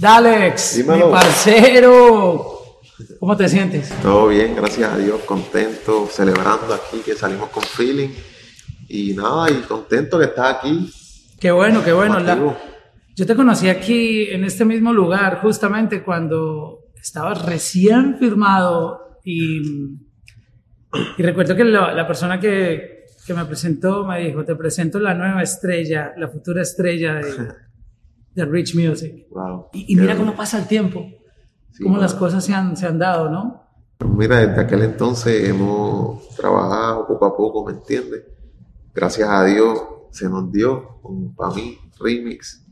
Dalex, Dímelo. mi parcero. ¿Cómo te sientes? Todo bien, gracias a Dios, contento, celebrando aquí que salimos con feeling. Y nada, y contento que estás aquí. Qué bueno, qué bueno. La- yo te conocí aquí en este mismo lugar justamente cuando estabas recién firmado y, y recuerdo que la, la persona que, que me presentó me dijo, te presento la nueva estrella, la futura estrella de, de Rich Music. Wow. Y, y mira cómo pasa el tiempo, Sí, cómo mano. las cosas se han, se han dado, ¿no? Mira, desde aquel entonces hemos trabajado poco a poco, ¿me entiendes? Gracias a Dios se nos dio un para mí remix.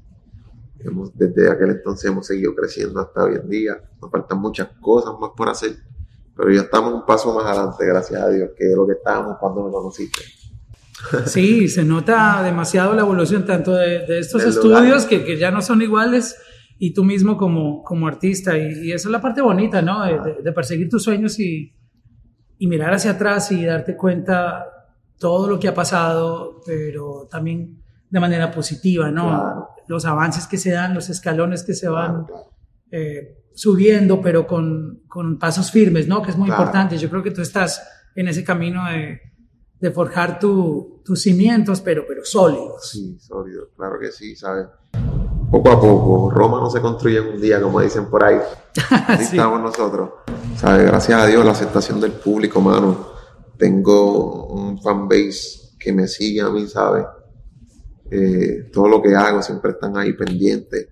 Hemos, desde aquel entonces hemos seguido creciendo hasta hoy en día. Nos faltan muchas cosas más por hacer, pero ya estamos un paso más adelante, gracias a Dios, que es lo que estábamos cuando me conociste. Sí, se nota demasiado la evolución tanto de, de estos Del estudios que, que ya no son iguales y tú mismo como, como artista. Y, y esa es la parte bonita, ¿no? De, perseguir tus sueños y, y mirar hacia atrás y darte cuenta todo lo que ha pasado, pero también de manera positiva, ¿no? Claro. Los avances que se dan, los escalones que se van eh, subiendo, pero con, con pasos firmes, ¿no? Que es muy Claro. importante. Yo creo que tú estás en ese camino de, de forjar tu- tus cimientos, pero, pero sólidos. Sí, sólido, claro que sí, ¿sabes? Poco a poco, Roma no se construye en un día, como dicen por ahí. Así Sí. estamos nosotros. ¿Sabes? Gracias a Dios, la aceptación del público, mano. Tengo un fanbase que me sigue a mí, ¿sabes? Eh, todo lo que hago siempre están ahí pendientes.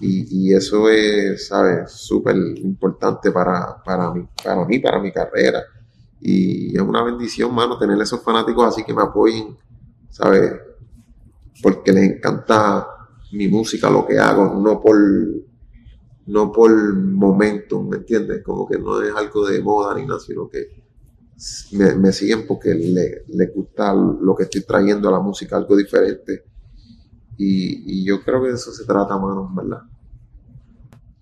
Y, y eso es, ¿sabes? Súper importante para, para, mí, para mí, para mi carrera. Y es una bendición, mano, tener esos fanáticos así que me apoyen, ¿sabes? Porque les encanta mi música, lo que hago, no por, no por momentum, ¿me entiendes? Como que no es algo de moda ni nada, sino que me, me siguen porque le- les gusta lo que estoy trayendo a la música, algo diferente. Y, y yo creo que de eso se trata, mano, ¿verdad?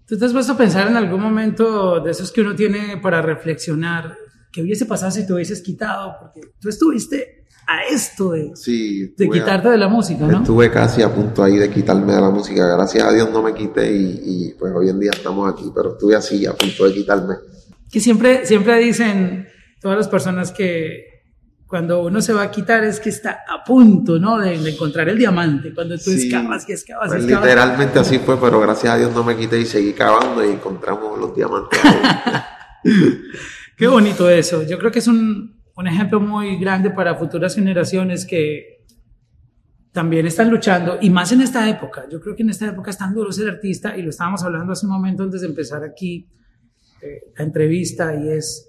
¿Tú te has a pensar en algún momento de esos que uno tiene para reflexionar? ¿Qué hubiese pasado si te hubieses quitado? Porque tú estuviste a esto de, Sí, de estuve a- quitarte de la música, ¿no? Estuve casi a punto ahí de quitarme de la música. Gracias a Dios no me quité y, y, pues hoy en día estamos aquí, pero estuve así a punto de quitarme. Que siempre, siempre dicen todas las personas que cuando uno se va a quitar es que está a punto, ¿no? De, de encontrar el diamante. Cuando tú Sí. excavas, que excavas, Pues excavas. literalmente así fue, pero gracias a Dios no me quité y seguí cavando y encontramos los diamantes. Qué bonito eso. Yo creo que es un, un ejemplo muy grande para futuras generaciones que también están luchando, y más en esta época. Yo creo que en esta época es tan duro ser artista, y lo estábamos hablando hace un momento antes de empezar aquí eh, la entrevista, y es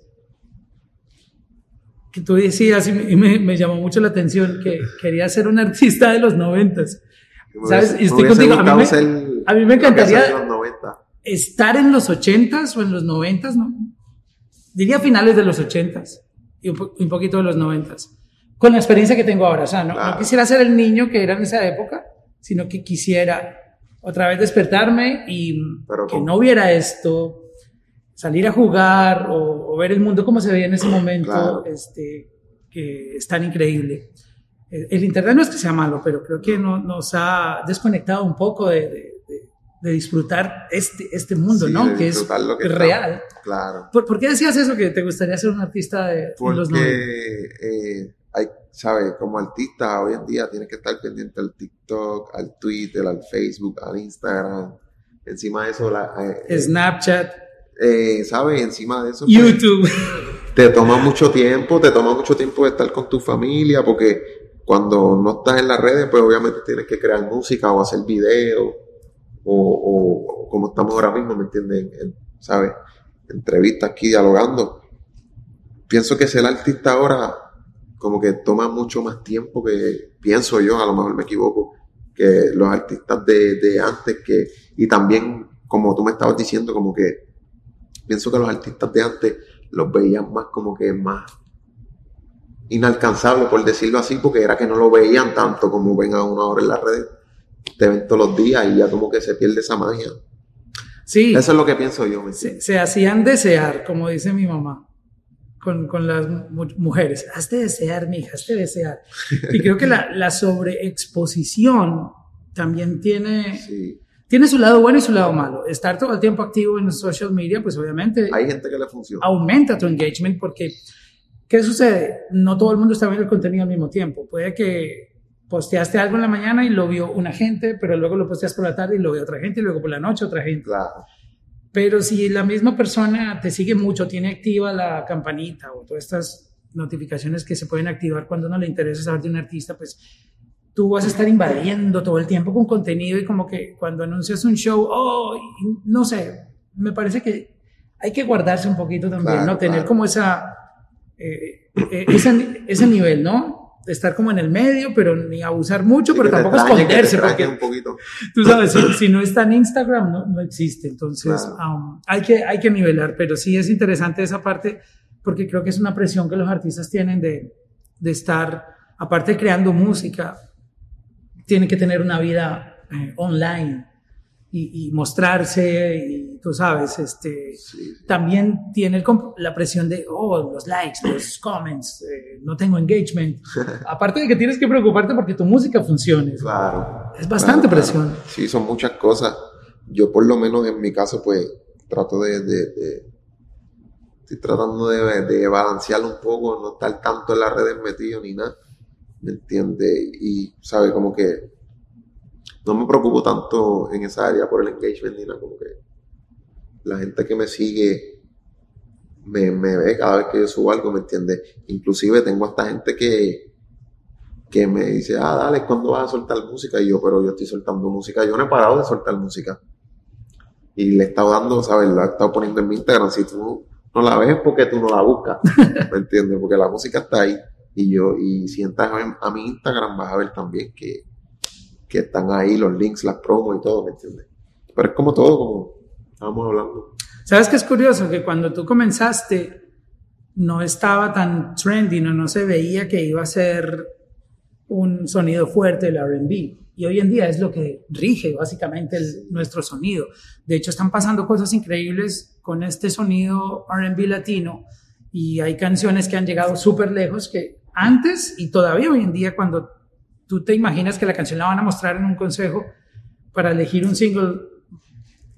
que tú decías, y me, llamó mucho la atención, que querías ser un artista de los noventas. ¿Sabes? Y estoy contigo. A mí me- a mí me encantaría- hacía en los 90. estar en los 80s o en los 90s, ¿no? Diría finales de los 80s y un, po- un poquito de los 90s. Con la experiencia que tengo ahora. O sea, no, no Claro. quisiera ser el niño que era en esa época, sino que quisiera otra vez despertarme y Pero que no hubiera esto, salir a jugar o, o ver el mundo como se veía en ese momento, Claro. este, que es tan increíble. El, el Internet no es que sea malo, pero creo que no- nos ha desconectado un poco de, de- de- disfrutar este, este mundo, Sí, ¿no? Que es está. real. Claro. ¿Por, por qué decías eso, que te gustaría ser un artista de, de los 90? Porque, eh, hay, ¿sabes? Como artista hoy en día tienes que estar pendiente al TikTok, al Twitter, al Facebook, al Instagram. Encima de eso, la, eh, eh, Snapchat, eh, ¿sabes? Encima de eso, pues, YouTube. te toma mucho tiempo, te toma mucho tiempo de estar con tu familia, porque cuando no estás en las redes, pues obviamente tienes que crear música o hacer videos, o, como estamos ahora mismo, ¿me entiendes? En- en, ¿Sabes? Entrevistas aquí dialogando. Pienso que ser artista ahora como que toma mucho más tiempo que, pienso yo, a lo mejor me equivoco, que los artistas de, de antes, que, y también, como tú me estabas diciendo, como que pienso que los artistas de antes los veían más como que más inalcanzable, por decirlo así, porque era que no lo veían tanto como ven a uno ahora en las redes. Te ven todos los días y ya como que se pierde esa magia. Sí, Eso es lo que pienso yo. ¿me se, se hacían desear, como dice mi mamá, con, con las mu- mujeres. Hazte desear, mija, hazte desear. Y creo que la, la sobreexposición también tiene, Sí, tiene su lado bueno y su lado malo. Estar todo el tiempo activo en social media, pues obviamente... Hay gente que le funciona. Aumenta tu engagement porque, ¿qué sucede? No todo el mundo está viendo el contenido al mismo tiempo. Puede que posteaste algo en la mañana y lo vio una gente, pero luego lo posteas por la tarde y lo vio otra gente y luego por la noche otra gente. Claro. Pero si la misma persona te sigue mucho, tiene activa la campanita o todas estas notificaciones que se pueden activar cuando no le interesa saber de un artista, pues tú vas a estar invadiendo todo el tiempo con contenido y como que cuando anuncias un show, oh, no sé, me parece que hay que guardarse un poquito también, ¿no? Tener como esa, eh, eh, ese, ese nivel, ¿no? Estar como en el medio, pero ni abusar mucho, pero tampoco esconderse, porque un poquito. tú sabes, si, no está en Instagram, no, no existe, entonces um, hay, que, hay que nivelar, pero sí es interesante esa parte, porque creo que es una presión que los artistas tienen de, de estar, aparte de creando música, tiene que tener una vida eh, online y, mostrarse, y tú sabes, este, también tiene la presión de, oh, los likes, los comments, eh, no tengo engagement. Aparte de que tienes que preocuparte porque tu música funcione. Claro. Es bastante presión. Sí, son muchas cosas. Yo por lo menos en mi caso, pues, trato de, de, estoy tratando de, de balancearlo un poco, no estar tanto en las redes metido ni nada ¿me entiende? Y, ¿sabe? Como que no me preocupo tanto en esa área por el engagement ni nada, como que la gente que me sigue me, ve cada vez que yo subo algo, ¿me entiende? Inclusive tengo hasta gente que, que me dice, ah, dale, ¿cuándo vas a soltar música? Y yo, pero yo estoy soltando música, yo no he parado de soltar música. Y le he estado dando, ¿sabes? La he estado poniendo en mi Instagram, si tú no la ves porque tú no la buscas, ¿me entiendes? Porque la música está ahí. Y yo, y si entras a, mi Instagram vas a ver también que, que están ahí los links, las promos y todo, ¿me entiendes? Pero es como todo, como estábamos hablando. ¿Sabes qué es curioso? Que cuando tú comenzaste no estaba tan trendy, no, no se veía que iba a ser un sonido fuerte el RB. Y hoy en día es lo que rige básicamente nuestro sonido. De hecho, están pasando cosas increíbles con este sonido RB latino y hay canciones que han llegado súper lejos que antes y todavía hoy en día cuando tú te imaginas que la canción la van a mostrar en un consejo para elegir un single,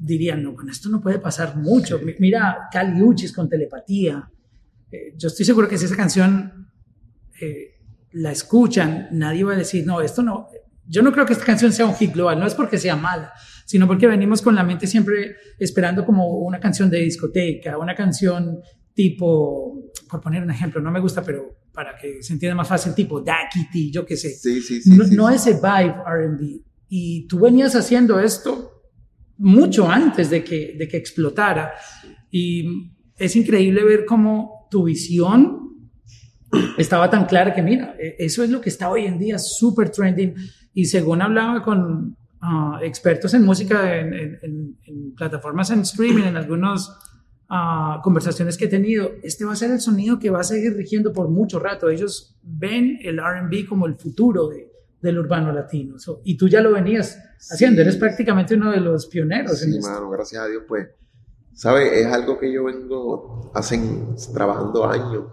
dirían, no, con esto no puede pasar mucho. Mira, Cali Uchis con telepatía. Eh, yo estoy seguro que si esa canción eh, la escuchan, nadie va a decir, no, esto no. Yo no creo que esta canción sea un hit global, no es porque sea mala, sino porque venimos con la mente siempre esperando como una canción de discoteca, una canción tipo, por poner un ejemplo, no me gusta, pero para que se entienda más fácil, tipo Daquiti, yo qué sé. Sí, sí, sí. No, no ese vibe RB. Y tú venías haciendo esto mucho antes de que, de que explotara. Y es increíble ver cómo tu visión estaba tan clara que, mira, e, eso es lo que está hoy en día súper trending. Y según hablaba con ah, expertos en música, en, en, en plataformas en streaming, en algunos conversaciones que he tenido, este va a ser el sonido que va a seguir rigiendo por mucho rato. Ellos ven el RB como el futuro de, del urbano latino. y tú ya lo venías haciendo, eres prácticamente uno de los pioneros. Sí, mano, gracias a Dios, pues, ¿sabes? Es algo que yo vengo hacen, trabajando años.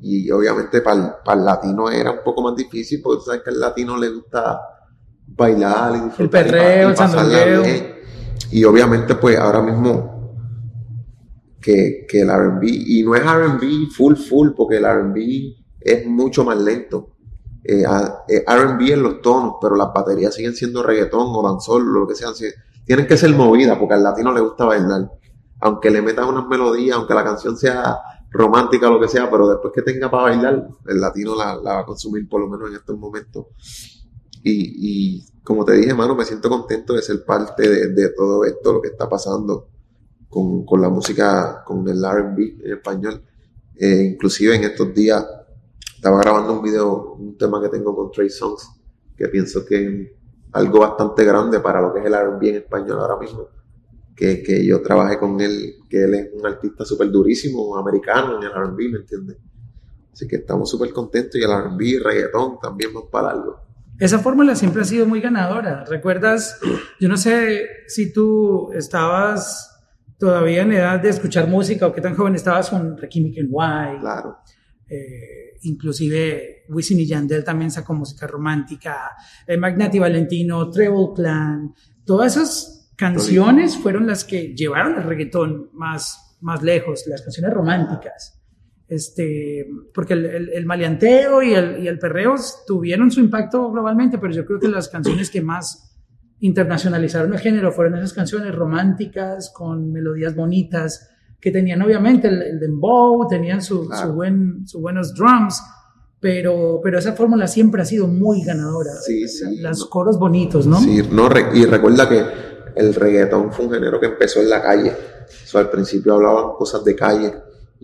Y obviamente para el, latino era un poco más difícil, porque sabes que al latino le gusta bailar y disfrutar. El perreo, el Y obviamente, pues ahora mismo que, que el RB. Y no es RB full, full, porque el RB es mucho más lento. Eh, eh RB en los tonos, pero las baterías siguen siendo reggaetón o danzol, lo que sea. Tienen que ser movidas, porque al latino le gusta bailar. Aunque le metan unas melodías, aunque la canción sea romántica o lo que sea, pero después que tenga para bailar, el latino la, va a consumir por lo menos en estos momentos. Y, como te dije, mano, me siento contento de ser parte de, todo esto, lo que está pasando con, con la música, con el RB en español. Eh, inclusive en estos días estaba grabando un video, un tema que tengo con Trey Songs, que pienso que es algo bastante grande para lo que es el RB en español ahora mismo. Que, que yo trabajé con él, que él es un artista súper durísimo, americano en el RB, ¿me entiendes? Así que estamos súper contentos y el RB reggaetón también más para algo. Esa fórmula siempre ha sido muy ganadora. ¿Recuerdas? Yo no sé si tú estabas todavía en edad de escuchar música o qué tan joven estabas con Rakim White. Claro. Eh, inclusive Wisin y Yandel también sacó música romántica, eh, Magnati Valentino, Treble Plan, todas esas canciones fueron las que llevaron el reggaetón más, más lejos, las canciones románticas. Este, porque el, el, maleanteo y el, y el perreo tuvieron su impacto globalmente, pero yo creo que las canciones que más internacionalizaron el género fueron esas canciones románticas con melodías bonitas que tenían obviamente el, dembow, tenían su, su buen, sus buenos drums, pero, pero esa fórmula siempre ha sido muy ganadora. Sí, sí. Los coros bonitos, ¿no? Sí, no, y recuerda que el reggaetón fue un género que empezó en la calle. O al principio hablaban cosas de calle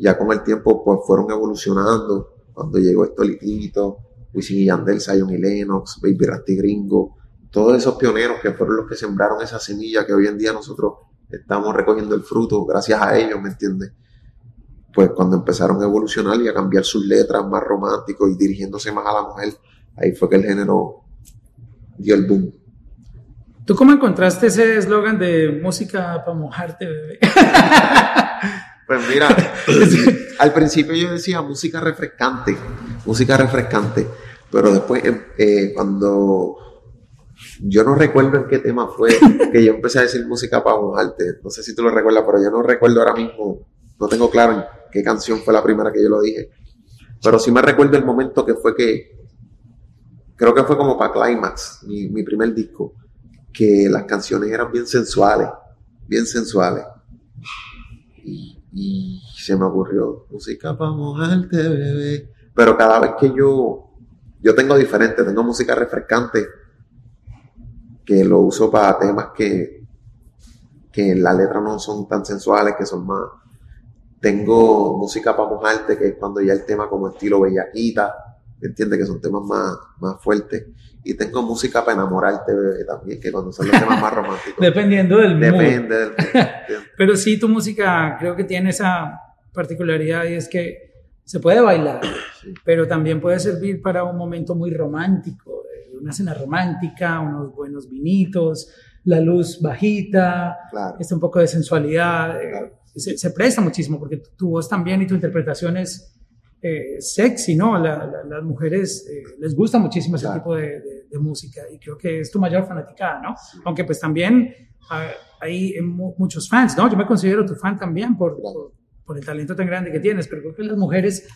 ya con el tiempo pues fueron evolucionando. Cuando llegó Estolitito, Wisin y Yandel, Zion y Lennox, Baby Rasty Gringo, todos esos pioneros que fueron los que sembraron esa semilla que hoy en día nosotros estamos recogiendo el fruto gracias a ellos, ¿me entiendes? Pues cuando empezaron a evolucionar y a cambiar sus letras más románticos y dirigiéndose más a la mujer, ahí fue que el género dio el boom. ¿Tú cómo encontraste ese eslogan de música para mojarte, bebé? Pues mira, al principio yo decía música refrescante, música refrescante, pero después em, eh, cuando yo no recuerdo en qué tema fue que yo empecé a decir música para mojarte, no sé si tú lo recuerdas, pero yo no recuerdo ahora mismo, no tengo claro en qué canción fue la primera que yo lo dije, pero sí me recuerdo el momento que fue que, creo que fue como para Climax, mi, mi primer disco, que las canciones eran bien sensuales, bien sensuales. Y y se me ocurrió música para mojarte, bebé. Pero cada vez que yo, yo tengo diferente, tengo música refrescante que lo uso para temas que, que en la letra no son tan sensuales, que son más. Tengo música para mojarte, que es cuando ya el tema como estilo bellaquita, ¿entiendes? Que son temas más, más fuertes. Y tengo música para enamorarte, bebé, también, que cuando son los temas más románticos. Dependiendo del Depende del Pero sí, tu música creo que tiene esa particularidad y es que se puede bailar, pero también puede servir para un momento muy romántico, una cena romántica, unos buenos vinitos, la luz bajita, claro. Este un poco de sensualidad. Eh, se, presta muchísimo porque tu voz también y tu interpretación es eh, sexy, ¿no? las mujeres eh, les gusta muchísimo ese tipo de, música y creo que es tu mayor fanaticada, ¿no? Aunque pues también hay muchos fans, ¿no? Yo me considero tu fan también por, por, el talento tan grande que tienes, pero creo que las mujeres,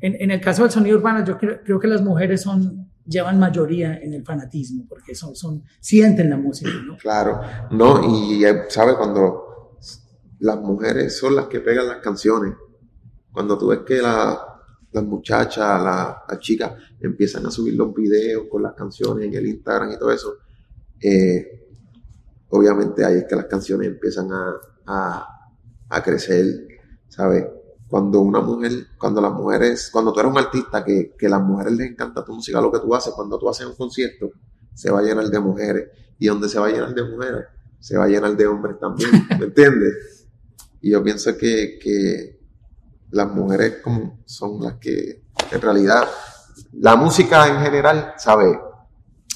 en, el caso del sonido urbano, yo creo, creo, que las mujeres son llevan mayoría en el fanatismo porque son, son sienten la música, ¿no? Claro, no, y sabe cuando las mujeres son las que pegan las canciones, cuando tú ves que la, las muchachas, las chicas empiezan a subir los videos con las canciones en el Instagram y todo eso, eh, obviamente ahí es que las canciones empiezan a, crecer, ¿sabes? Cuando una mujer, cuando las mujeres, cuando tú eres un artista que, que a las mujeres les encanta tu música, lo que tú haces, cuando tú haces un concierto, se va a llenar de mujeres. Y donde se va a llenar de mujeres, se va a llenar de hombres también, ¿me entiendes? Y yo pienso que, que las mujeres como son las que en realidad la música en general, ¿sabe?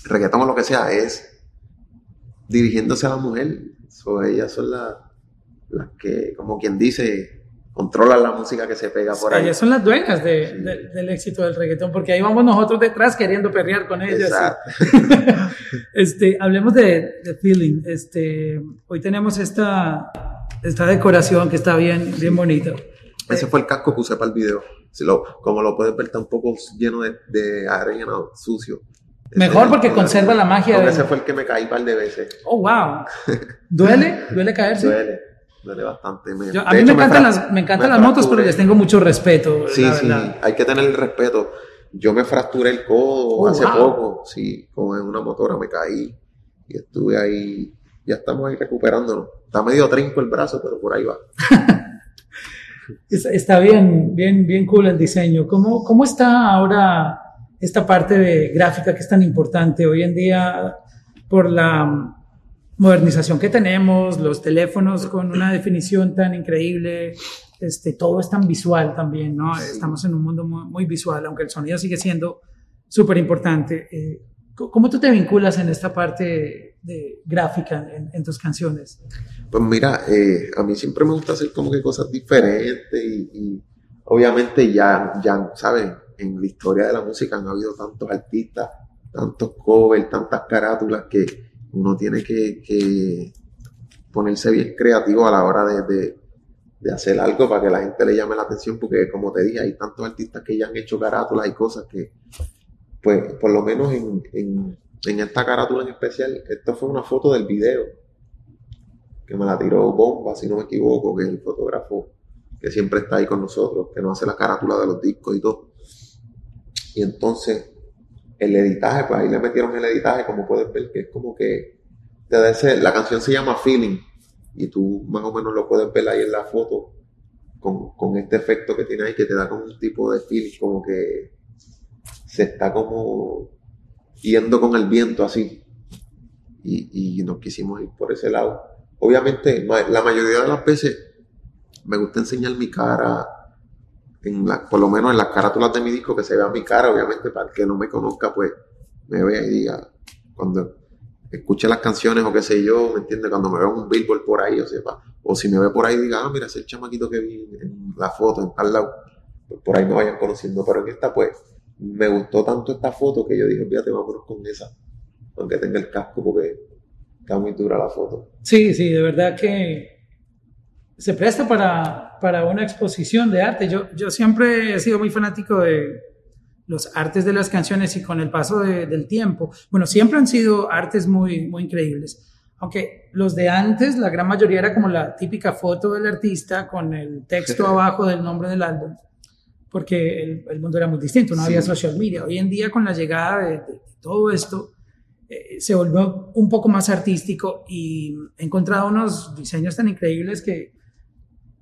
Reggaetón o lo que sea, es dirigiéndose a la mujer. ellas son las, las que, como quien dice, controlan la música que se pega por ahí. Ellas son las dueñas del éxito del reggaetón, porque ahí vamos nosotros detrás queriendo perrear con ellas. este, hablemos de, de, feeling. Este, hoy tenemos esta, esta decoración que está bien, bien bonita. Ese fue el casco que usé para el video. Si lo, como lo puedes ver, está un poco lleno de, de arena, sucio. Mejor porque conserva la magia. de... Ese fue el que me caí un par de veces. Oh, wow. ¿Duele? ¿Duele caerse? Duele. Duele bastante. a mí me encantan, las, me encantan las motos, pero les tengo mucho respeto. Sí, sí, hay que tener el respeto. Yo me fracturé el codo oh, hace poco, sí, con una motora me caí y estuve ahí, ya estamos ahí recuperándonos. Está medio trinco el brazo, pero por ahí va. Está bien, bien, bien cool el diseño. ¿Cómo, ¿Cómo está ahora esta parte de gráfica que es tan importante hoy en día por la modernización que tenemos, los teléfonos con una definición tan increíble, este, todo es tan visual también, ¿no? Estamos en un mundo muy, visual, aunque el sonido sigue siendo súper importante. Eh, ¿Cómo tú te vinculas en esta parte de gráfica en, tus canciones? Pues mira, eh, a mí siempre me gusta hacer como que cosas diferentes y, obviamente ya, ya, ¿saben? En la historia de la música han habido tantos artistas, tantos covers, tantas carátulas que uno tiene que, ponerse bien creativo a la hora de, hacer algo para que la gente le llame la atención, porque como te dije, hay tantos artistas que ya han hecho carátulas y cosas que, pues, por lo menos en, en, en esta carátula en especial, esto fue una foto del video, que me la tiró Bomba, si no me equivoco, que es el fotógrafo que siempre está ahí con nosotros, que nos hace la carátula de los discos y todo. Y entonces, el editaje, pues ahí le metieron el editaje, como puedes ver, que es como que la canción se llama Feeling y tú más o menos lo puedes ver ahí en la foto con, este efecto que tiene ahí que te da como un tipo de feeling, como que se está como yendo con el viento así. Y, y nos quisimos ir por ese lado. Obviamente, la mayoría de las veces me gusta enseñar mi cara, en la, por lo menos en las carátulas de mi disco, que se vea mi cara, obviamente, para el que no me conozca, pues me vea y diga, cuando escuche las canciones o qué sé yo, ¿me entiende Cuando me veo un billboard por ahí, o sepa, o si me ve por ahí diga, ah, mira, ese chamaquito que vi en la foto, en tal lado, pues por ahí me vayan conociendo, pero en esta pues me gustó tanto esta foto que yo dije, fíjate, vámonos con esa, aunque tenga el casco porque está muy dura la foto. Sí, sí, de verdad que se presta para, para una exposición de arte. Yo, yo siempre he sido muy fanático de los artes de las canciones y con el paso del tiempo, bueno, siempre han sido artes muy, muy increíbles. Aunque los de antes, la gran mayoría era como la típica foto del artista con el texto abajo del nombre del álbum, porque el, mundo era muy distinto, no había social media. Hoy en día, con la llegada de, todo esto, eh, se volvió un poco más artístico y he encontrado unos diseños tan increíbles que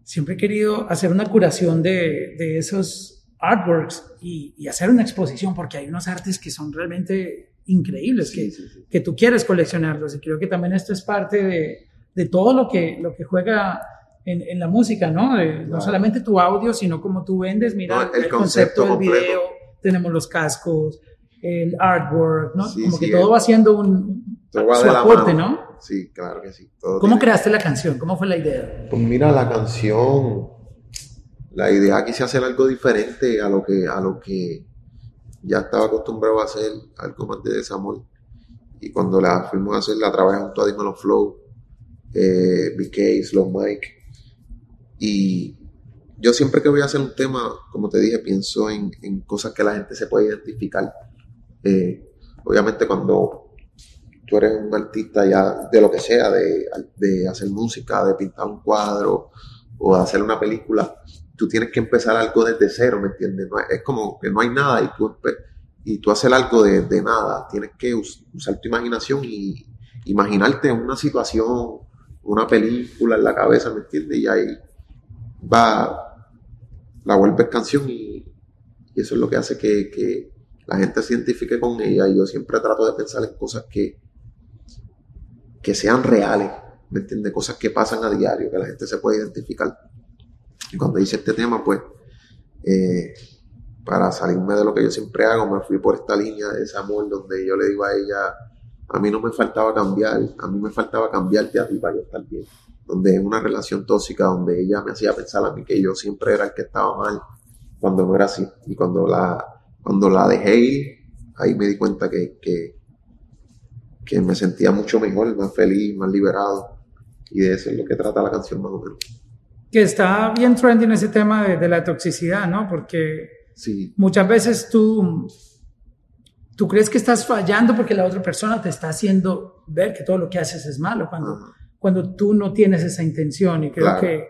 siempre he querido hacer una curación de, de esos artworks y, hacer una exposición, porque hay unos artes que son realmente increíbles, que, que tú quieres coleccionarlos. Y creo que también esto es parte de, de todo lo que, lo que juega en, en la música, ¿no? No solamente tu audio, sino como tú vendes, mira, el, concepto, del video, tenemos los cascos, el artwork, ¿no? como que todo va haciendo un, su aporte, ¿no? Sí, claro que sí. ¿Cómo creaste la canción? ¿Cómo fue la idea? Pues mira, la canción la idea quise hacer algo diferente a lo que, a lo que ya estaba acostumbrado a hacer, algo más de desamor. Y cuando la fuimos a hacer, la trabajé junto a Dímelo Flow, eh, BK, Slow Mike. Y yo siempre que voy a hacer un tema, como te dije, pienso en, cosas que la gente se puede identificar. Eh, obviamente cuando tú eres un artista ya de lo que sea, de, de hacer música, de pintar un cuadro o de hacer una película, tú tienes que empezar algo desde cero, ¿me entiendes? es como que no hay nada y tú, y tú haces algo de, nada. Tienes que usar tu imaginación y imaginarte una situación, una película en la cabeza, ¿me entiendes? Y ahí va, la vuelves canción y, eso es lo que hace que, la gente se identifique con ella. Y yo siempre trato de pensar en cosas que, que sean reales, ¿me entiendes? Cosas que pasan a diario, que la gente se puede identificar. Y cuando hice este tema, pues, eh, para salirme de lo que yo siempre hago, me fui por esta línea de amor donde yo le digo a ella, a mí no me faltaba cambiar, a mí me faltaba cambiarte a ti para yo estar bien. Donde es una relación tóxica, donde ella me hacía pensar a mí que yo siempre era el que estaba mal, cuando no era así. Y cuando la, cuando la dejé ir, ahí me di cuenta que, que, que me sentía mucho mejor, más feliz, más liberado. Y de eso es lo que trata la canción más o menos que está bien trending ese tema de, la toxicidad, ¿no? Porque muchas veces tú, tú crees que estás fallando porque la otra persona te está haciendo ver que todo lo que haces es malo, cuando, cuando tú no tienes esa intención. Y creo que,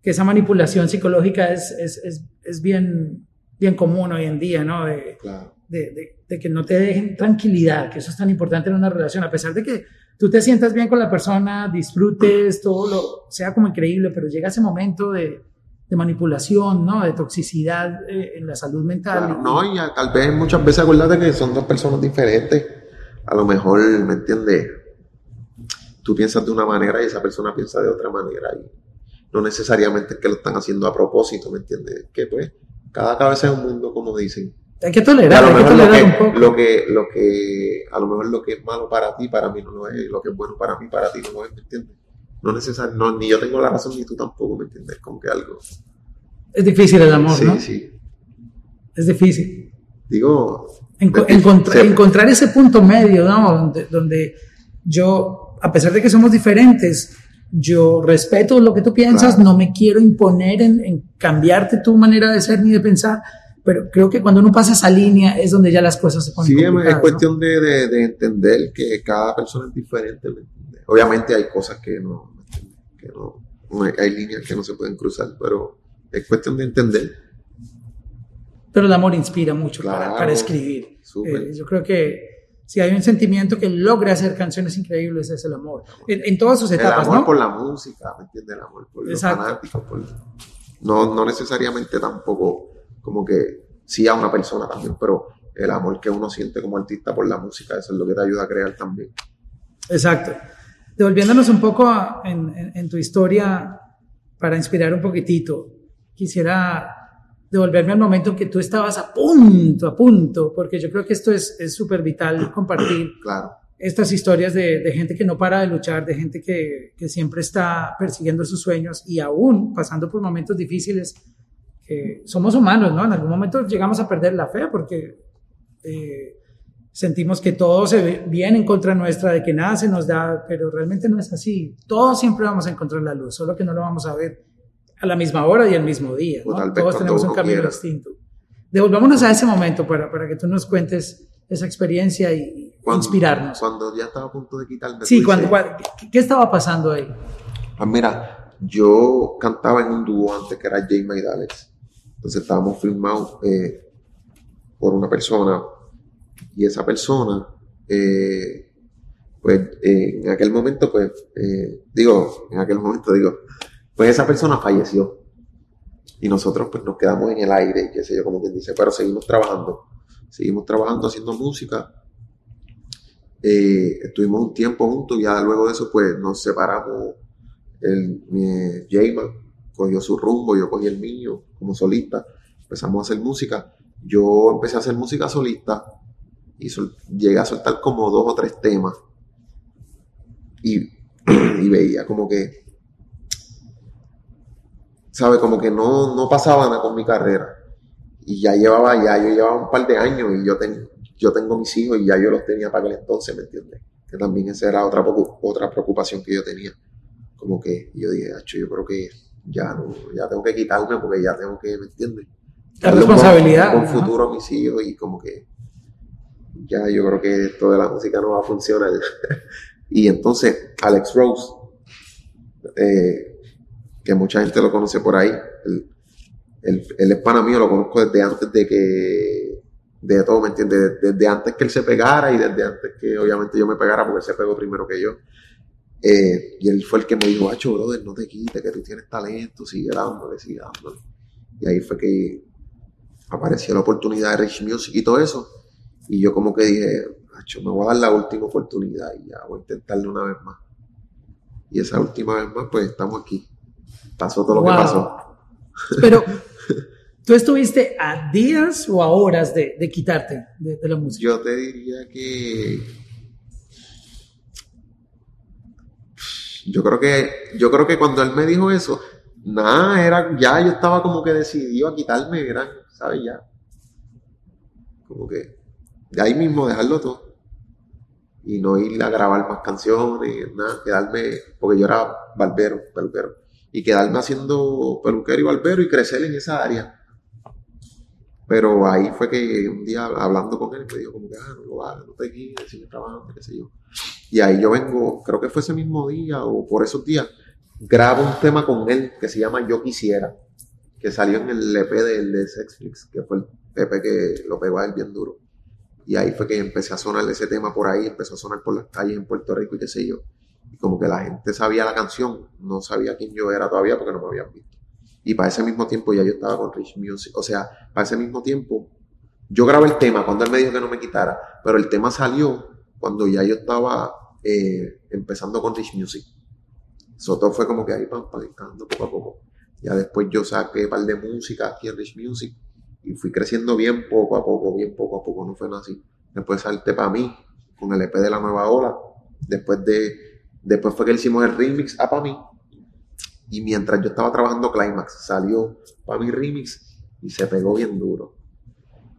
que, esa manipulación psicológica es, es, es, es, bien, bien común hoy en día, ¿no? De, de, de que no te dejen tranquilidad, que eso es tan importante en una relación, a pesar de que tú te sientas bien con la persona, disfrutes, todo lo sea como increíble, pero llega ese momento de, de manipulación, ¿no? De toxicidad eh, en la salud mental. no, y tal vez muchas veces acuérdate que son dos personas diferentes. A lo mejor, ¿me entiendes? Tú piensas de una manera y esa persona piensa de otra manera. Y no necesariamente es que lo están haciendo a propósito, ¿me entiendes? Que pues cada cabeza es un mundo, como dicen. Hay que tolerar, a lo mejor lo que, un poco. Lo que, lo que, a lo mejor lo que es malo para ti, para mí no lo es, lo que es bueno para mí, para ti no lo es, ¿me entiendes? No necesariamente, no, ni yo tengo la razón ni tú tampoco, ¿me entiendes? Como que algo. Es difícil el amor, ¿no? Sí, sí. Es difícil. Digo. encontrar ese punto medio, ¿no? Donde, donde yo, a pesar de que somos diferentes, yo respeto lo que tú piensas, no me quiero imponer en, cambiarte tu manera de ser ni de pensar, pero creo que cuando uno pasa esa línea es donde ya las cosas se ponen Sí, es cuestión de, entender que cada persona es diferente. Obviamente hay cosas que no, que no, hay líneas que no se pueden cruzar, pero es cuestión de entender. Pero el amor inspira mucho para, escribir. Eh, yo creo que si hay un sentimiento que logra hacer canciones increíbles es el amor. En, todas sus etapas, El amor por la música, ¿me entiendes? El amor por los fanáticos. no, no necesariamente tampoco como que sí a una persona también, pero el amor que uno siente como artista por la música, eso es lo que te ayuda a crear también. Exacto. Devolviéndonos un poco en, en tu historia para inspirar un poquitito, quisiera devolverme al momento en que tú estabas a punto, a punto, porque yo creo que esto es súper vital compartir claro. estas historias de, de, gente que no para de luchar, de gente que, que, siempre está persiguiendo sus sueños y aún pasando por momentos difíciles. que somos humanos, ¿no? En algún momento llegamos a perder la fe porque eh, sentimos que todo se viene en contra nuestra, de que nada se nos da, pero realmente no es así. Todos siempre vamos a encontrar la luz, solo que no lo vamos a ver a la misma hora y al mismo día. Todos tenemos un camino distinto. Devolvámonos a ese momento para, para que tú nos cuentes esa experiencia y inspirarnos. Cuando ya estaba a punto de quitarme. Sí, cuando, ¿qué, estaba pasando ahí? Pues mira, yo cantaba en un dúo antes que era Jay y Alex. Entonces estábamos filmados eh, por una persona y esa persona, eh, pues eh, en aquel momento, pues, digo, en aquel momento digo, pues esa persona falleció. Y nosotros pues nos quedamos en el aire, qué sé yo, como quien dice, pero seguimos trabajando. Seguimos trabajando, haciendo música. Eh, estuvimos un tiempo juntos, ya luego de eso pues nos separamos. El, mi, Jayman cogió su rumbo, yo cogí el mío como solista. Empezamos a hacer música. Yo empecé a hacer música solista y llegué a soltar como dos o tres temas. Y veía como que ¿sabe? Como que no, no pasaba nada con mi carrera. Y ya llevaba, ya yo llevaba un par de años y yo, yo tengo mis hijos y ya yo los tenía para aquel entonces, ¿me entiendes? Que también esa era otra, otra preocupación que yo tenía. Como que yo dije, yo creo que ya no, ya tengo que quitarme porque ya tengo que, ¿me entiendes? La responsabilidad. Con, futuro a mis hijos y como que ya yo creo que esto de la música no va a funcionar. y entonces Alex Rose, eh, que mucha gente lo conoce por ahí. El, el, es pana mío, lo conozco desde antes de que, de todo, ¿me entiendes? Desde, antes que él se pegara y desde antes que obviamente yo me pegara porque él se pegó primero que yo. Eh, y él fue el que me dijo, Hacho, brother, no te quites, que tú tienes talento, sigue dándole, sigue dándole. Y ahí fue que apareció la oportunidad de Rich Music y todo eso. Y yo como que dije, Hacho, me voy a dar la última oportunidad y ya voy a intentarle una vez más. Y esa última vez más, pues estamos aquí pasó todo lo que pasó. Pero, ¿tú estuviste a días o a horas de, quitarte de, la música? Yo te diría que. Yo creo que, yo creo que cuando él me dijo eso, nada, era, ya yo estaba como que decidido a quitarme, era, ¿sabes? Ya. Como que, de ahí mismo dejarlo todo. Y no ir a grabar más canciones, nada, quedarme, porque yo era barbero, barbero y quedarme haciendo peluquero y barbero y crecer en esa área. Pero ahí fue que un día hablando con él me dijo como que, ah, no lo hagas, no te guíes, sigue trabajando, qué sé yo. Y ahí yo vengo, creo que fue ese mismo día o por esos días, grabo un tema con él que se llama Yo Quisiera, que salió en el EP de, de Sexflix, que fue el EP que lo pegó a él bien duro. Y ahí fue que empecé a sonar ese tema por ahí, empezó a sonar por las calles en Puerto Rico y qué sé yo y como que la gente sabía la canción, no sabía quién yo era todavía porque no me habían visto. Y para ese mismo tiempo ya yo estaba con Rich Music, o sea, para ese mismo tiempo yo grabé el tema cuando él me dijo que no me quitara, pero el tema salió cuando ya yo estaba eh, empezando con Rich Music. Eso todo fue como que ahí pam, pam, poco a poco. Ya después yo saqué un par de música aquí en Rich Music y fui creciendo bien poco a poco, bien poco a poco, no fue nada así. Después salte para mí con el EP de la nueva ola. Después de Después fue que hicimos el remix a para mí. Y mientras yo estaba trabajando Climax, salió para mi remix y se pegó bien duro.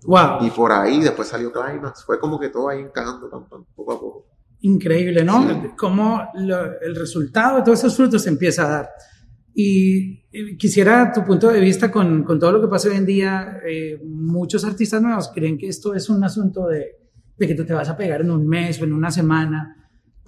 Wow. Y por ahí después salió Climax. Fue como que todo ahí encajando poco a poco. increíble, ¿no? Cómo el resultado de todos esos frutos se empieza a dar. Y, quisiera tu punto de vista con, con, todo lo que pasa hoy en día. Eh, muchos artistas nuevos creen que esto es un asunto de, de, que tú te vas a pegar en un mes o en una semana,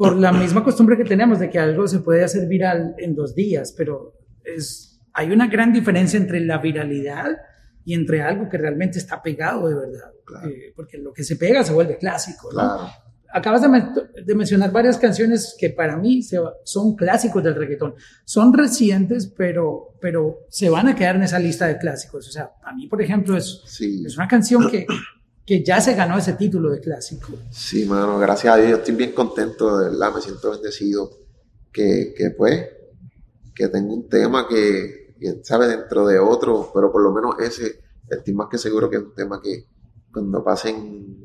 por la misma costumbre que tenemos de que algo se puede hacer viral en dos días, pero es, hay una gran diferencia entre la viralidad y entre algo que realmente está pegado de verdad. Eh, porque lo que se pega se vuelve clásico. Claro acabas de, mencionar varias canciones que para mí son clásicos del reggaetón. Son recientes, pero, pero se van a quedar en esa lista de clásicos. O sea, a mí, por ejemplo, es, es una canción que, que ya se ganó ese título de clásico. Sí, mano, gracias a Dios. Estoy bien contento, de verdad. Me siento bendecido que, que pues, que tengo un tema que, sabe, dentro de otro, pero por lo menos ese, estoy más que seguro que es un tema que cuando pasen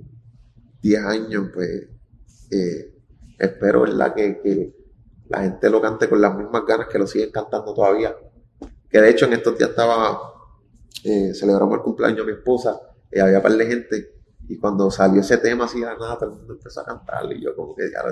10 años, pues eh, espero ¿verdad? Que, que, la gente lo cante con las mismas ganas que lo siguen cantando todavía. Que de hecho en estos días estaba, eh, celebramos el cumpleaños de mi esposa y había par de gente y cuando salió ese tema así de nada, todo el mundo empezó a cantar y yo como que ya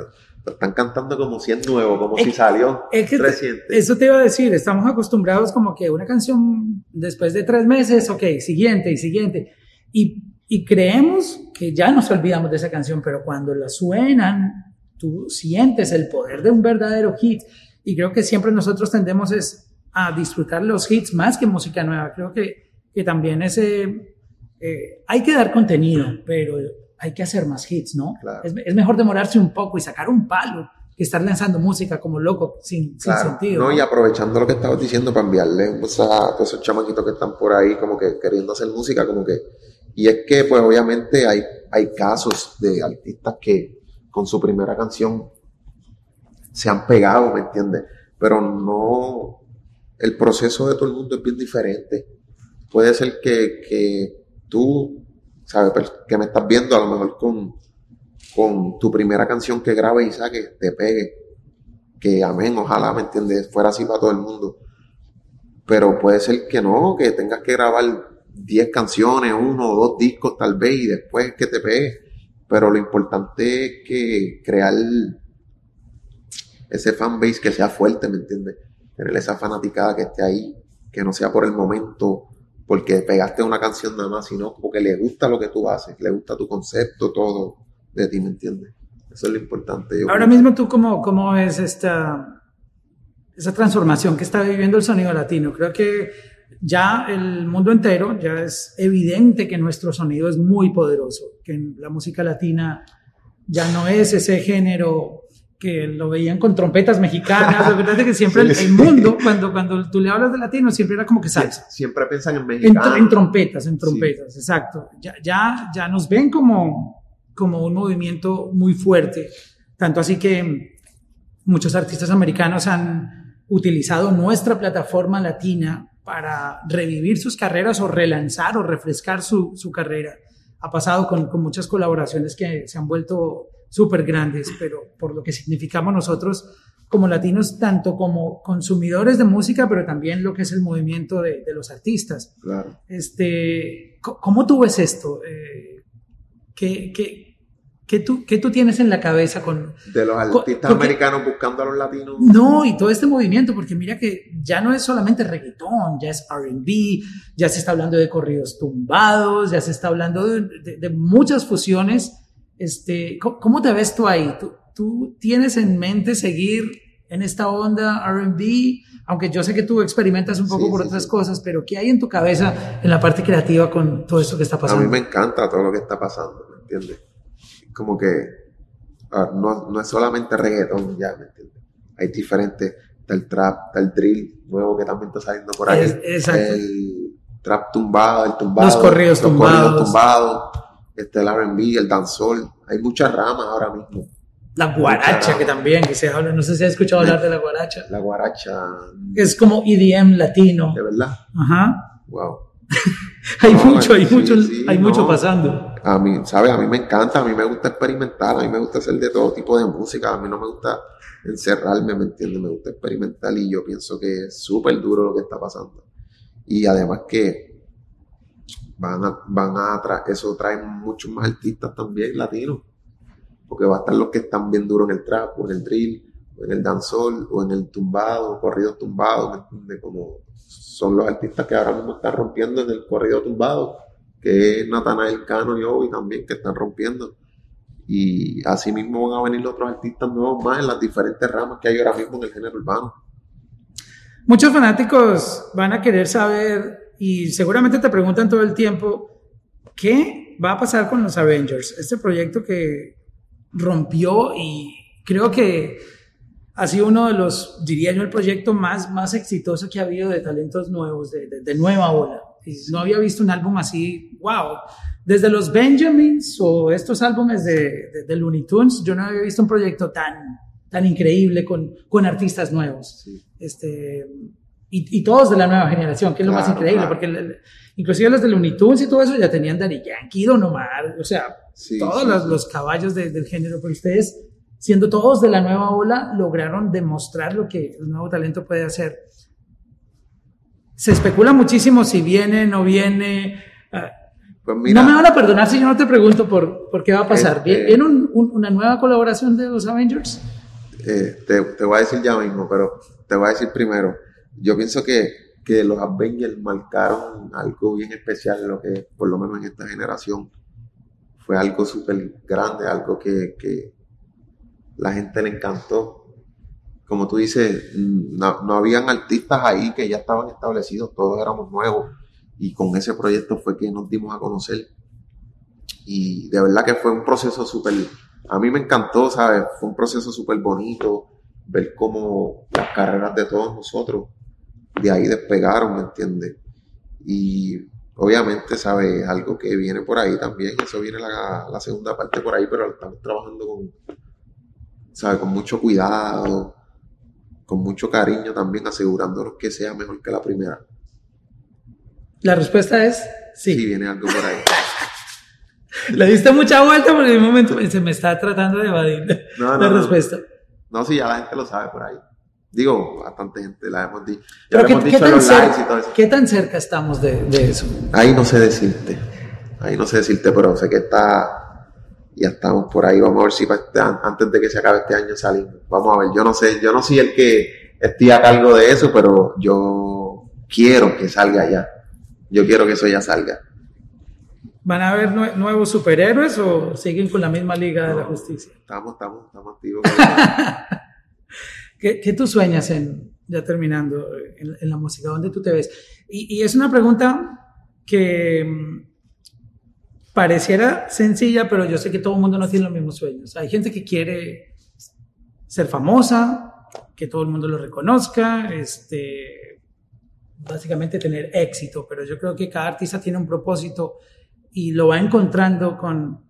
lo están cantando como si es nuevo, como si salió reciente. Eso te iba a decir, estamos acostumbrados como que una canción después de tres meses, ok, siguiente y siguiente. Y y creemos que ya nos olvidamos de esa canción, pero cuando la suenan, tú sientes el poder de un verdadero hit. Y creo que siempre nosotros tendemos es a disfrutar los hits más que música nueva. Creo que, que también ese, eh, hay que dar contenido, pero hay que hacer más hits, ¿no? Es, es, mejor demorarse un poco y sacar un palo que estar lanzando música como loco sin, sin sentido. No, y aprovechando lo que estabas diciendo para enviarle pues, a todos esos chamaquitos que están por ahí como que queriendo hacer música, como que y es que, pues obviamente hay, hay casos de artistas que con su primera canción se han pegado, ¿me entiendes? Pero no, el proceso de todo el mundo es bien diferente. Puede ser que, que tú, ¿sabes? Que me estás viendo a lo mejor con, con tu primera canción que grabes y saques, te pegue. Que amén, ojalá, ¿me entiendes? Fuera así para todo el mundo. Pero puede ser que no, que tengas que grabar 10 canciones, uno o dos discos tal vez y después que te pegue. Pero lo importante es que crear ese fanbase que sea fuerte, ¿me entiendes? Tener esa fanaticada que esté ahí, que no sea por el momento, porque pegaste una canción nada más, sino porque le gusta lo que tú haces, le gusta tu concepto, todo de ti, ¿me entiendes? Eso es lo importante. Ahora mismo tú, ¿cómo, cómo es esta, esa transformación que está viviendo el sonido latino? Creo que ya el mundo entero, ya es evidente que nuestro sonido es muy poderoso, que la música latina ya no es ese género que lo veían con trompetas mexicanas, la verdad es que siempre el, mundo, cuando, cuando tú le hablas de latino, siempre era como que salsa. Siempre piensan en mexicanos. En, trompetas, en trompetas, exacto. Ya, ya, ya nos ven como, como un movimiento muy fuerte, tanto así que muchos artistas americanos han utilizado nuestra plataforma latina para revivir sus carreras o relanzar o refrescar su, su carrera. Ha pasado con, con, muchas colaboraciones que se han vuelto súper grandes, pero por lo que significamos nosotros como latinos, tanto como consumidores de música, pero también lo que es el movimiento de, de los artistas. Claro. Este, ¿Cómo tú ves esto? Eh, ¿qué, qué, ¿Qué tú, ¿Qué tú tienes en la cabeza con... De los artistas americanos buscando a los latinos? No, y todo este movimiento, porque mira que ya no es solamente reggaetón, ya es RB, ya se está hablando de corridos tumbados, ya se está hablando de, de, muchas fusiones. Este, ¿Cómo te ves tú ahí? ¿Tú, ¿Tú tienes en mente seguir en esta onda RB? Aunque yo sé que tú experimentas un poco por otras cosas, pero ¿qué hay en tu cabeza en la parte creativa con todo esto que está pasando? A mí me encanta todo lo que está pasando, ¿me entiendes? como que ah, no, no, es solamente reggaetón, ya, ¿me entiendes? Hay diferentes, está el trap, está el drill nuevo que también está saliendo por ahí. el trap tumbado, el tumbado. Los corridos los tumbados. tumbados. Este, el R&B, el dancehall. Hay muchas ramas ahora mismo. La guaracha, que también, que se habla, no sé si has escuchado hablar de la guaracha. La guaracha. Es como EDM latino. De verdad. Ajá. Wow. hay mucho, hay mucho, hay mucho pasando. A mí, ¿sabes? A mí me encanta, a mí me gusta experimentar, a mí me gusta hacer de todo tipo de música, a mí no me gusta encerrarme, ¿me entiendes? Me gusta experimentar y yo pienso que es súper duro lo que está pasando. Y además que van a, van a eso trae muchos más artistas también latinos. porque va a estar los que están bien duros en el trap, o en el drill, o en el dancehall, o en el tumbado, corrido tumbado, ¿me? Como son los artistas que ahora mismo están rompiendo en el corrido tumbado, que es Natanael Cano y Obi también, que están rompiendo. Y así mismo van a venir otros artistas nuevos más en las diferentes ramas que hay ahora mismo en el género urbano. Muchos fanáticos van a querer saber y seguramente te preguntan todo el tiempo, ¿qué va a pasar con los Avengers? Este proyecto que rompió y creo que ha sido uno de los, diría yo, el proyecto más, más exitoso que ha habido de talentos nuevos, de, de, nueva ola. no había visto un álbum así, wow. Desde los Benjamins o estos álbumes de, de, Looney Tunes, yo no había visto un proyecto tan, tan increíble con, con artistas nuevos. Este, y, y, todos de la nueva generación, que es lo más increíble, porque inclusive los de Looney Tunes y todo eso ya tenían Daddy Yankee, Don Omar, o sea, todos los, los, caballos del género, pero ustedes, siendo todos de la nueva ola, lograron demostrar lo que el nuevo talento puede hacer. Se especula muchísimo si viene, no viene. Ah, pues no me van a perdonar si yo no te pregunto por, por qué va a pasar. ¿Viene, este una nueva colaboración de los Avengers? Eh, te, te, voy a decir ya mismo, pero te voy a decir primero. Yo pienso que, que los Avengers marcaron algo bien especial, lo que por lo menos en esta generación fue algo súper grande, algo que, que, la gente le encantó. Como tú dices, no, no habían artistas ahí que ya estaban establecidos, todos éramos nuevos y con ese proyecto fue que nos dimos a conocer. Y de verdad que fue un proceso súper, a mí me encantó, ¿sabes? Fue un proceso súper bonito ver cómo las carreras de todos nosotros de ahí despegaron, ¿me entiendes? Y obviamente, ¿sabes? Algo que viene por ahí también, eso viene la, la segunda parte por ahí, pero estamos trabajando con, ¿sabes? Con mucho cuidado, con mucho cariño también, asegurándonos que sea mejor que la primera. La respuesta es sí. Sí, viene algo por ahí. Le diste mucha vuelta porque en un momento se me está tratando de evadir la respuesta. No, sí, ya la gente lo sabe por ahí. Digo, bastante gente la hemos, dicho. Pero qué, dicho tan cerca, ¿Qué tan cerca estamos de, de, eso? Ahí no sé decirte. Ahí no sé decirte, pero sé que está. Ya estamos por ahí. Vamos a ver si antes de que se acabe este año salimos. Vamos a ver. Yo no sé, yo no soy el que esté a cargo de eso, pero yo quiero que salga ya. Yo quiero que eso ya salga. ¿Van a haber nuevos superhéroes o siguen con la misma Liga de la Justicia? Estamos, estamos, estamos activos. ¿Qué, tú sueñas en, ya terminando, en, la música? ¿Dónde tú te ves? Y, es una pregunta que mm, pareciera sencilla, pero yo sé que todo el mundo no tiene los mismos sueños. Hay gente que quiere ser famosa, que todo el mundo lo reconozca, este, básicamente tener éxito, pero yo creo que cada artista tiene un propósito y lo va encontrando con,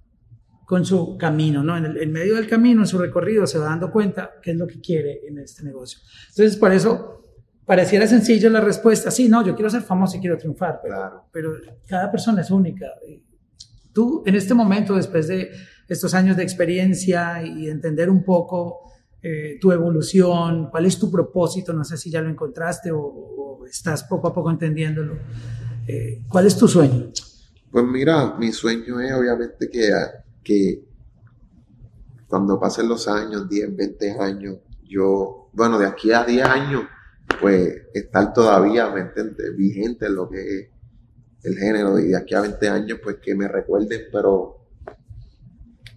con su camino, ¿no? En, el, medio del camino, en su recorrido, se va dando cuenta qué es lo que quiere en este negocio. Entonces, por eso pareciera sencillo la respuesta, sí, no, yo quiero ser famoso y quiero triunfar, pero, pero cada persona es única. Tú, en este momento, después de estos años de experiencia y entender un poco eh, tu evolución, cuál es tu propósito, no sé si ya lo encontraste o, estás poco a poco entendiéndolo, eh, ¿cuál es tu sueño? Pues mira, mi sueño es obviamente que que cuando pasen los años, 10, 20 años, yo, bueno, de aquí a 10 años, pues estar todavía, ¿me entiendes? Vigente en lo que es el género y de aquí a 20 años, pues que me recuerden, pero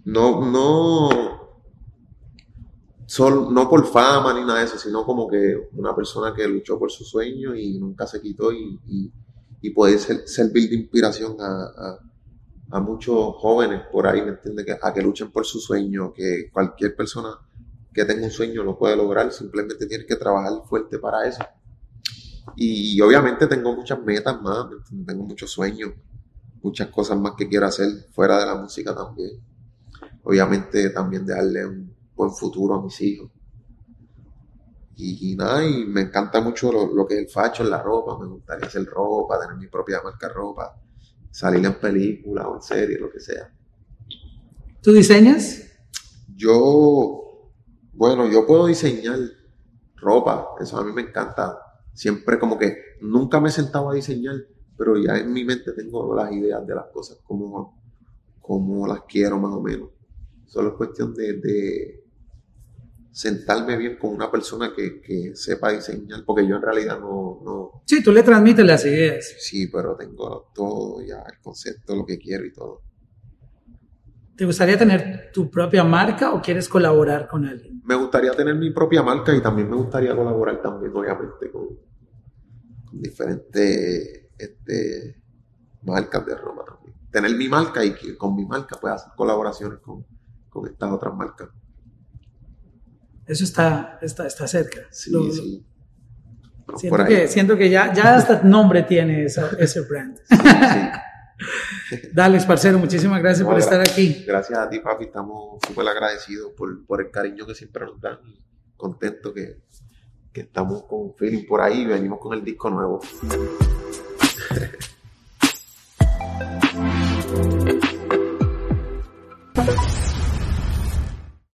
no, no, sol, no por fama ni nada de eso, sino como que una persona que luchó por su sueño y nunca se quitó y, y, y puede ser, servir de inspiración a muchos jóvenes por ahí, ¿me entiendes? A que luchen por su sueño, que cualquier persona que tenga un sueño lo puede lograr, simplemente tiene que trabajar fuerte para eso. Y, obviamente tengo muchas metas más, tengo muchos sueños, muchas cosas más que quiero hacer fuera de la música también. Obviamente también darle un buen futuro a mis hijos. Y, nada, y me encanta mucho lo, lo, que es el facho la ropa, me gustaría hacer ropa, tener mi propia marca ropa salir en película o en serie, lo que sea. ¿Tú diseñas? Yo, bueno, yo puedo diseñar ropa, eso a mí me encanta. Siempre como que nunca me he sentado a diseñar, pero ya en mi mente tengo las ideas de las cosas, como, como las quiero más o menos. Solo es cuestión de, de sentarme bien con una persona que, que, sepa diseñar, porque yo en realidad no, no... Sí, tú le transmites las ideas. Sí, pero tengo todo ya, el concepto, lo que quiero y todo. ¿Te gustaría tener tu propia marca o quieres colaborar con alguien? Me gustaría tener mi propia marca y también me gustaría colaborar también, obviamente, con, con diferentes este, marcas de ropa también. Tener mi marca y que con mi marca pueda hacer colaboraciones con, con estas otras marcas. Eso está, está, está cerca. Sí, Lo- sí. Vamos Siento que, siento que ya, ya hasta nombre tiene esa- ese brand. Sí. Dale, parcero, muchísimas gracias No, por estar aquí. Gracias a ti, papi. Estamos súper agradecidos por, por el cariño que siempre nos dan. y Contentos que, que estamos con feeling por ahí y venimos con el disco nuevo.